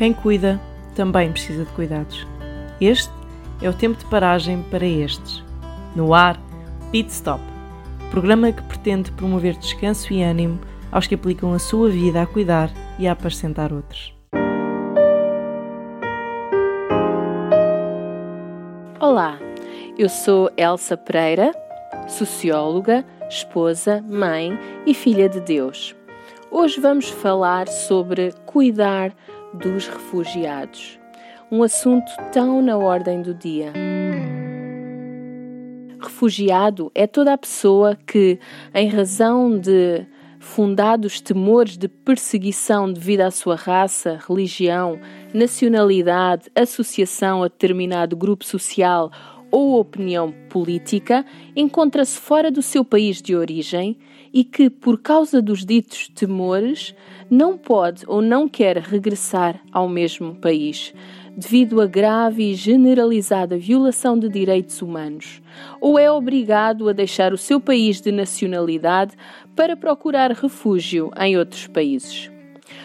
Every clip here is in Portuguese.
Quem cuida também precisa de cuidados. Este é o tempo de paragem para estes. No ar, Pit Stop, programa que pretende promover descanso e ânimo aos que aplicam a sua vida a cuidar e a apacentar outros. Olá, eu sou Elsa Pereira, socióloga, esposa, mãe e filha de Deus. Hoje vamos falar sobre cuidar dos refugiados, um assunto tão na ordem do dia. Refugiado é toda a pessoa que, em razão de fundados temores de perseguição devido à sua raça, religião, nacionalidade, associação a determinado grupo social ou opinião política, encontra-se fora do seu país de origem e que, por causa dos ditos temores, não pode ou não quer regressar ao mesmo país, devido a grave e generalizada violação de direitos humanos, ou é obrigado a deixar o seu país de nacionalidade para procurar refúgio em outros países.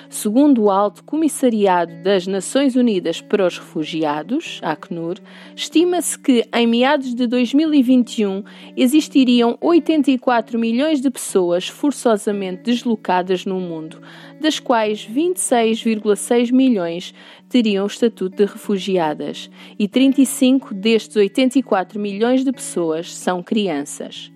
Segundo o Alto Comissariado das Nações Unidas para os Refugiados, ACNUR, estima-se que em meados de 2021 existiriam 84 milhões de pessoas forçosamente deslocadas no mundo, das quais 26,6 milhões teriam o estatuto de refugiadas, e 35 destes 84 milhões de pessoas são crianças.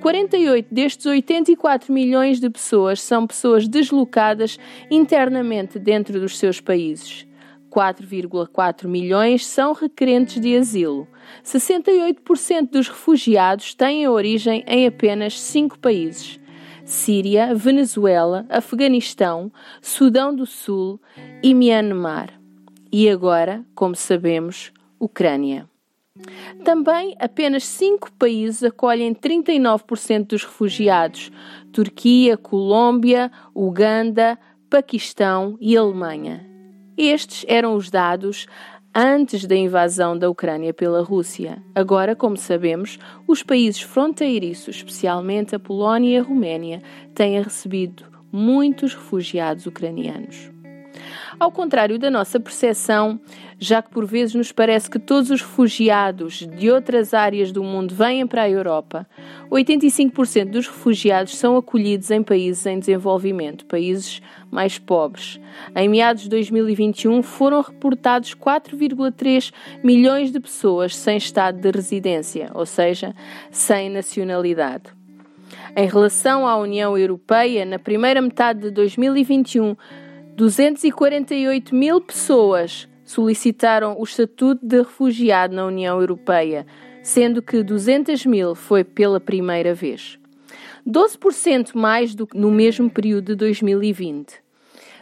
48 destes 84 milhões de pessoas são pessoas deslocadas internamente dentro dos seus países. 4,4 milhões são requerentes de asilo. 68% dos refugiados têm origem em apenas cinco países: Síria, Venezuela, Afeganistão, Sudão do Sul e Myanmar. E agora, como sabemos, Ucrânia. Também apenas cinco países acolhem 39% dos refugiados: Turquia, Colômbia, Uganda, Paquistão e Alemanha. Estes eram os dados antes da invasão da Ucrânia pela Rússia. Agora, como sabemos, os países fronteiriços, especialmente a Polónia e a Roménia, têm recebido muitos refugiados ucranianos. Ao contrário da nossa percepção, já que por vezes nos parece que todos os refugiados de outras áreas do mundo vêm para a Europa, 85% dos refugiados são acolhidos em países em desenvolvimento, países mais pobres. Em meados de 2021 foram reportados 4,3 milhões de pessoas sem estado de residência, ou seja, sem nacionalidade. Em relação à União Europeia, na primeira metade de 2021, 248 mil pessoas solicitaram o estatuto de refugiado na União Europeia, sendo que 200 mil foi pela primeira vez. 12% mais do que no mesmo período de 2020,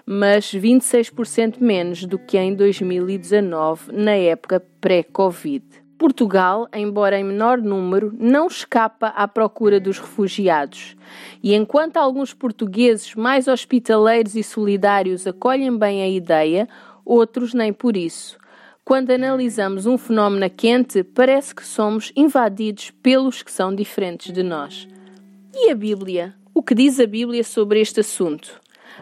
mas 26% menos do que em 2019, na época pré-Covid. Portugal, embora em menor número, não escapa à procura dos refugiados. E enquanto alguns portugueses mais hospitaleiros e solidários acolhem bem a ideia, outros nem por isso. Quando analisamos um fenómeno quente, parece que somos invadidos pelos que são diferentes de nós. E a Bíblia? O que diz a Bíblia sobre este assunto?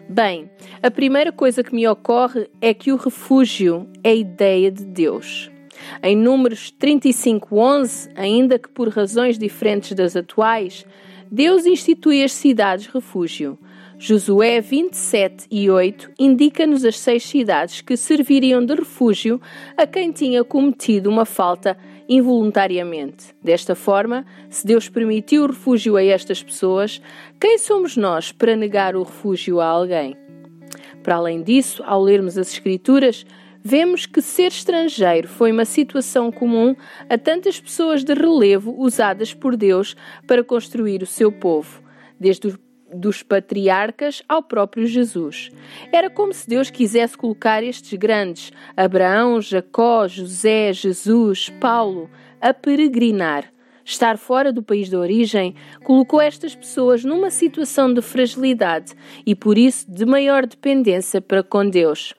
Bem, a primeira coisa que me ocorre é que o refúgio é a ideia de Deus. Em Números 35:11, ainda que por razões diferentes das atuais, Deus institui as cidades refúgio. Josué 27 e 8 indica-nos as seis cidades que serviriam de refúgio a quem tinha cometido uma falta involuntariamente. Desta forma, se Deus permitiu o refúgio a estas pessoas, quem somos nós para negar o refúgio a alguém? Para além disso, ao lermos as Escrituras, vemos que ser estrangeiro foi uma situação comum a tantas pessoas de relevo usadas por Deus para construir o seu povo, desde os dos patriarcas ao próprio Jesus. Era como se Deus quisesse colocar estes grandes, Abraão, Jacó, José, Jesus, Paulo, a peregrinar. Estar fora do país de origem colocou estas pessoas numa situação de fragilidade e, por isso, de maior dependência para com Deus.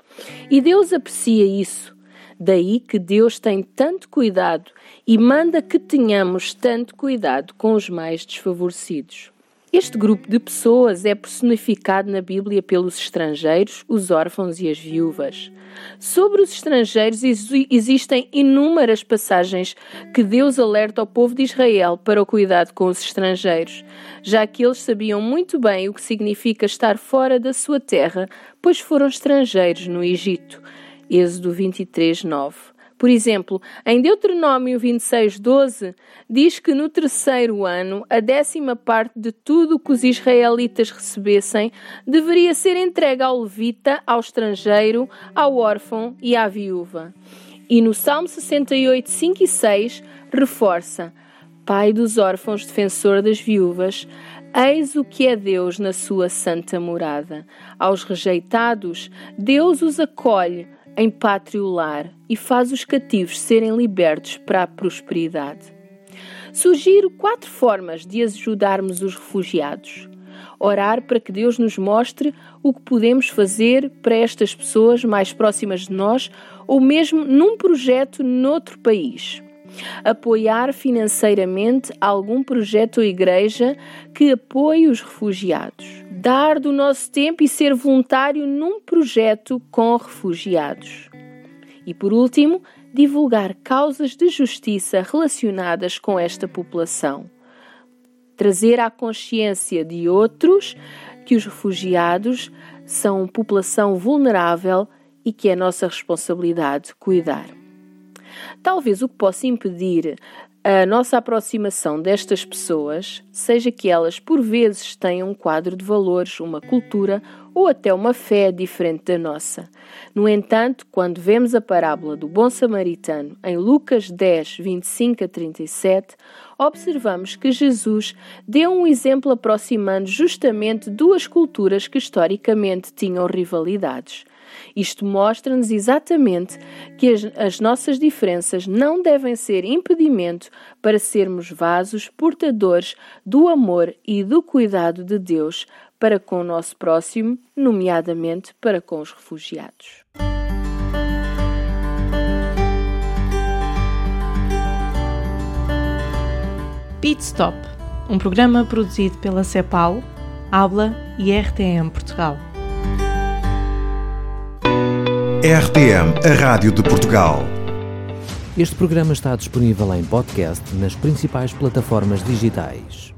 E Deus aprecia isso. Daí que Deus tem tanto cuidado e manda que tenhamos tanto cuidado com os mais desfavorecidos. Este grupo de pessoas é personificado na Bíblia pelos estrangeiros, os órfãos e as viúvas. Sobre os estrangeiros existem inúmeras passagens que Deus alerta ao povo de Israel para o cuidado com os estrangeiros, já que eles sabiam muito bem o que significa estar fora da sua terra, pois foram estrangeiros no Egito. Êxodo 23, 9. Por exemplo, em Deuteronômio 26, 12, diz que no terceiro ano, a décima parte de tudo o que os israelitas recebessem deveria ser entregue ao levita, ao estrangeiro, ao órfão e à viúva. E no Salmo 68, 5 e 6, reforça: Pai dos órfãos, defensor das viúvas, Eis o que é Deus na sua santa morada. Aos rejeitados, Deus os acolhe em pátrio lar e faz os cativos serem libertos para a prosperidade. Sugiro quatro formas de ajudarmos os refugiados. Orar para que Deus nos mostre o que podemos fazer para estas pessoas mais próximas de nós ou mesmo num projeto noutro país apoiar financeiramente algum projeto ou igreja que apoie os refugiados, dar do nosso tempo e ser voluntário num projeto com refugiados. E por último, divulgar causas de justiça relacionadas com esta população. Trazer à consciência de outros que os refugiados são população vulnerável e que é nossa responsabilidade cuidar. Talvez o que possa impedir a nossa aproximação destas pessoas seja que elas, por vezes, tenham um quadro de valores, uma cultura ou até uma fé diferente da nossa. No entanto, quando vemos a parábola do bom samaritano em Lucas 10, 25 a 37, observamos que Jesus deu um exemplo aproximando justamente duas culturas que historicamente tinham rivalidades. Isto mostra-nos exatamente que as, as nossas diferenças não devem ser impedimento para sermos vasos portadores do amor e do cuidado de Deus para com o nosso próximo, nomeadamente para com os refugiados. Pit Stop, um programa produzido pela CEPAL, Habla e RTM Portugal. RTM, a Rádio de Portugal. Este programa está disponível em podcast nas principais plataformas digitais.